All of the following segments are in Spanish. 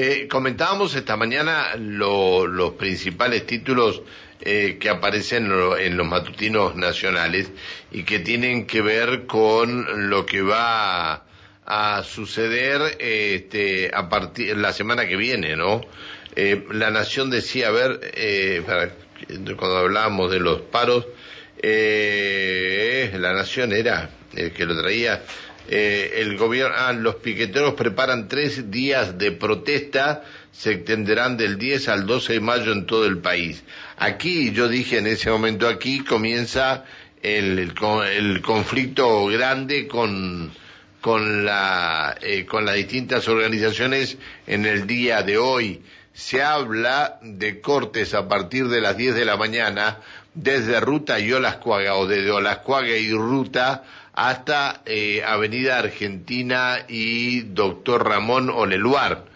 Eh, comentábamos esta mañana los principales títulos eh, que aparecen en los matutinos nacionales y que tienen que ver con lo que va a suceder este, a partir la semana que viene, ¿no? Eh, la Nación decía, a ver, eh, cuando hablábamos de los paros, eh, la Nación era el que lo traía, eh, el gobierno, ah, los piqueteros preparan tres días de protesta, se extenderán del 10 al 12 de mayo en todo el país. Aquí, yo dije en ese momento, aquí comienza el, el, conflicto grande con, con, la, eh, con las distintas organizaciones en el día de hoy. Se habla de cortes a partir de las 10 de la mañana desde Ruta y Olascuaga o desde Olascuaga y Ruta hasta eh, Avenida Argentina y Doctor Ramón Oleluar.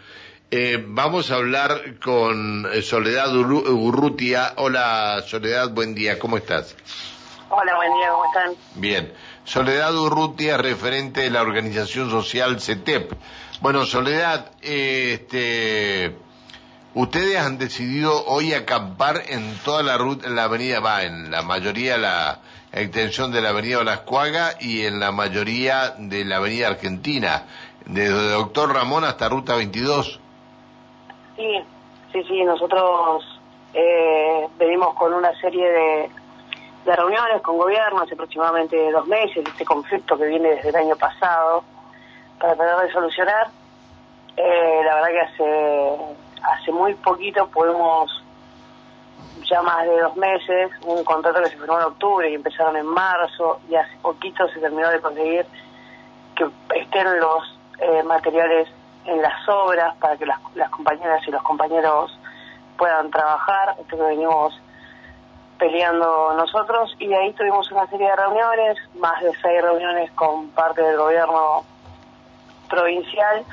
Eh, vamos a hablar con eh, Soledad Urrutia. Hola Soledad, buen día, ¿cómo estás? Hola, buen día, ¿cómo están? Bien. Soledad Urrutia, referente de la organización social CETEP. Bueno, Soledad, este, ustedes han decidido hoy acampar en toda la ruta, en la avenida, va, en la mayoría la extensión de la avenida Olascuaga y en la mayoría de la avenida Argentina, desde Doctor Ramón hasta Ruta 22. Sí, sí, sí, nosotros eh, venimos con una serie de, de reuniones con gobierno hace aproximadamente dos meses, este conflicto que viene desde el año pasado, para tratar de solucionar. Eh, la verdad que hace, hace muy poquito podemos ya más de dos meses, un contrato que se firmó en octubre y empezaron en marzo y hace poquito se terminó de conseguir que estén los eh, materiales en las obras para que las, compañeras y los compañeros puedan trabajar, esto que venimos peleando nosotros y ahí tuvimos una serie de reuniones, más de seis reuniones con parte del gobierno provincial,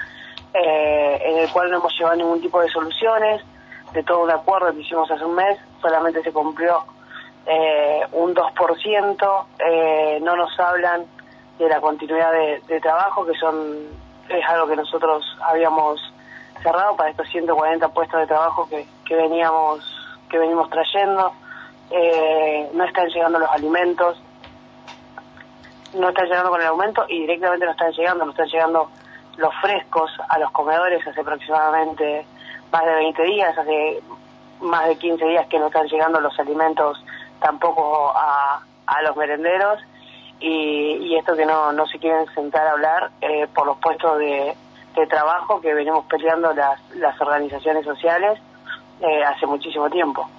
eh, en el cual no hemos llevado ningún tipo de soluciones, de todo un acuerdo que hicimos hace un mes, solamente se cumplió eh, un 2%, eh, no nos hablan de la continuidad de, trabajo, que son es algo que nosotros habíamos cerrado para estos 140 puestos de trabajo que, que veníamos que venimos trayendo. Eh, no están llegando los alimentos, no están llegando con el aumento y directamente no están llegando, no están llegando los frescos a los comedores hace aproximadamente más de 20 días, hace más de 15 días que no están llegando los alimentos tampoco a, a los merenderos y, esto que no, no se quieren sentar a hablar eh, por los puestos de, trabajo que venimos peleando las, las organizaciones sociales eh, hace muchísimo tiempo.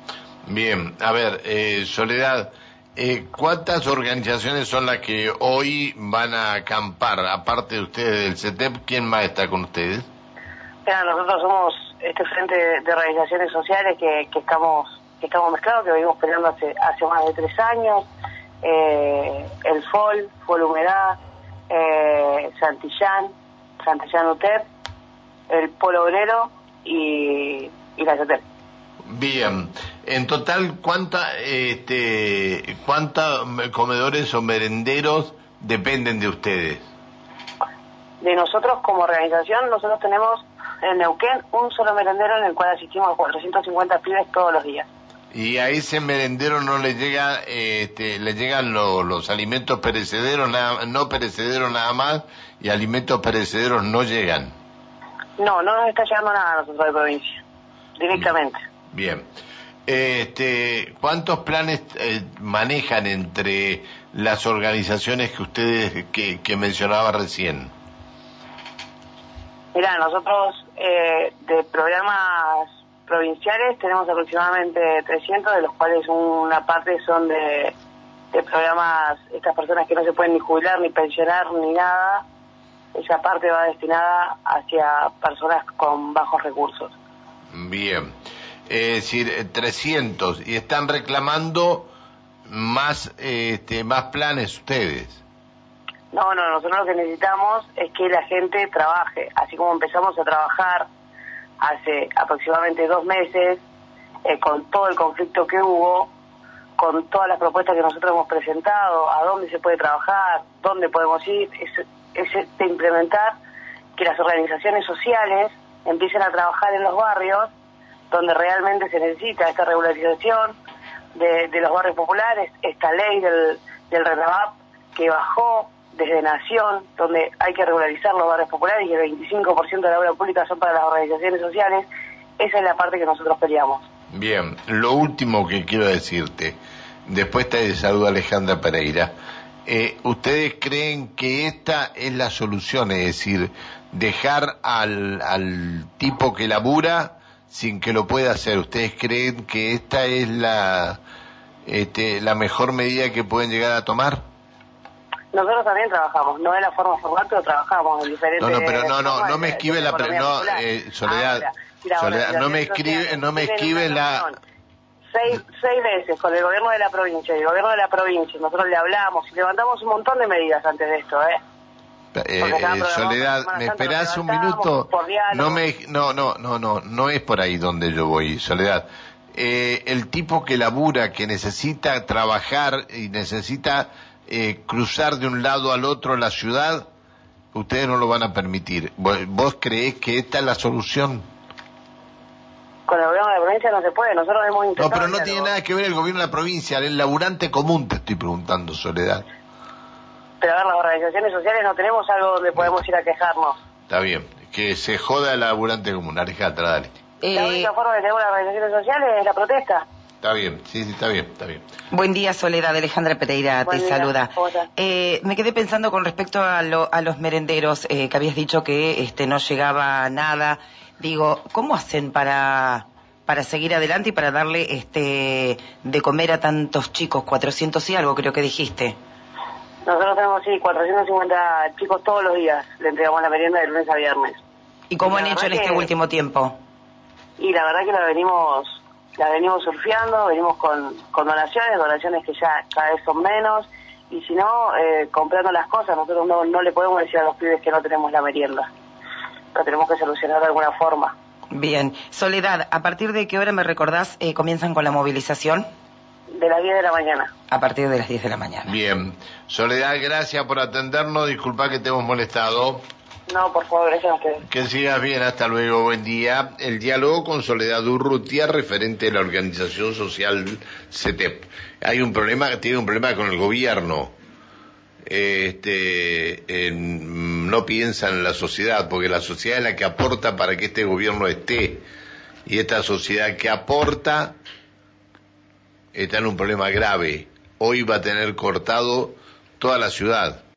Bien, a ver, eh, Soledad, ¿cuántas organizaciones son las que hoy van a acampar? Aparte de ustedes del CETEP, ¿quién más está con ustedes? Nosotros somos este frente de organizaciones sociales que, que estamos que estamos mezclados, que venimos peleando hace, hace más de tres años, eh, el FOL, FOL Humedad, eh, Santillán, Santillán UTEP, el Polo Obrero y, y la CETEP. Bien, en total, ¿cuánta, este, ¿cuántos comedores o merenderos dependen de ustedes? De nosotros como organización, nosotros tenemos en Neuquén un solo merendero en el cual asistimos a 450 pibes todos los días. Y a ese merendero no le llega, este, le llegan los alimentos perecederos, nada, no perecederos nada más, y alimentos perecederos no llegan. No, no nos está llegando nada a nosotros de provincia, directamente. Bien. Este, ¿Cuántos planes eh, manejan entre las organizaciones que ustedes que, que mencionaba recién? Mira, nosotros eh, de programas provinciales tenemos aproximadamente 300, de los cuales una parte son de, programas, estas personas que no se pueden ni jubilar, ni pensionar, ni nada, esa parte va destinada hacia personas con bajos recursos. Bien, es decir, 300, y están reclamando más, este, más planes ustedes. No, no, nosotros lo que necesitamos es que la gente trabaje, así como empezamos a trabajar hace aproximadamente dos meses, eh, con todo el conflicto que hubo, con todas las propuestas que nosotros hemos presentado, a dónde se puede trabajar, dónde podemos ir, es, de implementar que las organizaciones sociales empiecen a trabajar en los barrios donde realmente se necesita esta regularización de, los barrios populares, esta ley del, del que bajó desde Nación, donde hay que regularizar los barrios populares y el 25% de la obra pública son para las organizaciones sociales, esa es la parte que nosotros peleamos. Bien, lo último que quiero decirte, después te saludo Alejandra Pereira, eh, ¿ustedes creen que esta es la solución? Es decir, dejar al, al tipo que labura sin que lo pueda hacer. ¿Ustedes creen que esta es la, este, la mejor medida que pueden llegar a tomar? Nosotros también trabajamos, no de la forma formal, pero trabajamos en diferentes... No, no, pero no, no, no me esquive la... No, eh, Soledad, Soledad no me escribe, no me esquive la... Seis, seis veces con el gobierno de la provincia y el gobierno de la provincia, nosotros le hablamos y levantamos un montón de medidas antes de esto, ¿eh? Eh, eh, Soledad, ¿me esperás un minuto? No me, no, no, no, no, no es por ahí donde yo voy, Soledad. Eh, el tipo que labura, que necesita trabajar y necesita eh, cruzar de un lado al otro la ciudad, ustedes no lo van a permitir. ¿Vos, creés que esta es la solución? Con el gobierno de la provincia no se puede, nosotros hemos intentado... No, pero no tiene nada que ver el gobierno de la provincia, el laburante común te estoy preguntando, Soledad pero a ver, las organizaciones sociales no tenemos algo donde podemos ir a quejarnos. Está bien, que se joda el laburante común, Alejandra, dale. La única forma que tenemos las organizaciones sociales es la protesta. Está bien, sí, sí, está bien, está bien. Buen día, Soledad. Alejandra Pereira te saluda. Eh, me quedé pensando con respecto a, a los merenderos, eh, que habías dicho que este no llegaba nada. Digo, ¿cómo hacen para para seguir adelante y para darle este de comer a tantos chicos? 400 y algo, creo que dijiste. Nosotros tenemos, sí, 450 chicos todos los días. Le entregamos la merienda de lunes a viernes. ¿Y cómo han hecho en este último tiempo? Y la verdad que la venimos la venimos surfeando, venimos con, con donaciones, donaciones que ya cada vez son menos, y si no, eh, comprando las cosas, nosotros no, no le podemos decir a los pibes que no tenemos la merienda. Lo tenemos que solucionar de alguna forma. Bien. Soledad, ¿a partir de qué hora me recordás eh, comienzan con la movilización? de las 10 de la mañana. A partir de las 10 de la mañana. Bien. Soledad, gracias por atendernos. Disculpa que te hemos molestado. No, por favor, gracias a ustedes. Que sigas bien, hasta luego, buen día. El diálogo con Soledad Urrutia, referente de la organización social CETEP. Hay un problema, tiene un problema con el gobierno. Este, no piensa en la sociedad, porque la sociedad es la que aporta para que este gobierno esté. Y esta sociedad que aporta está en un problema grave. Hoy va a tener cortado toda la ciudad.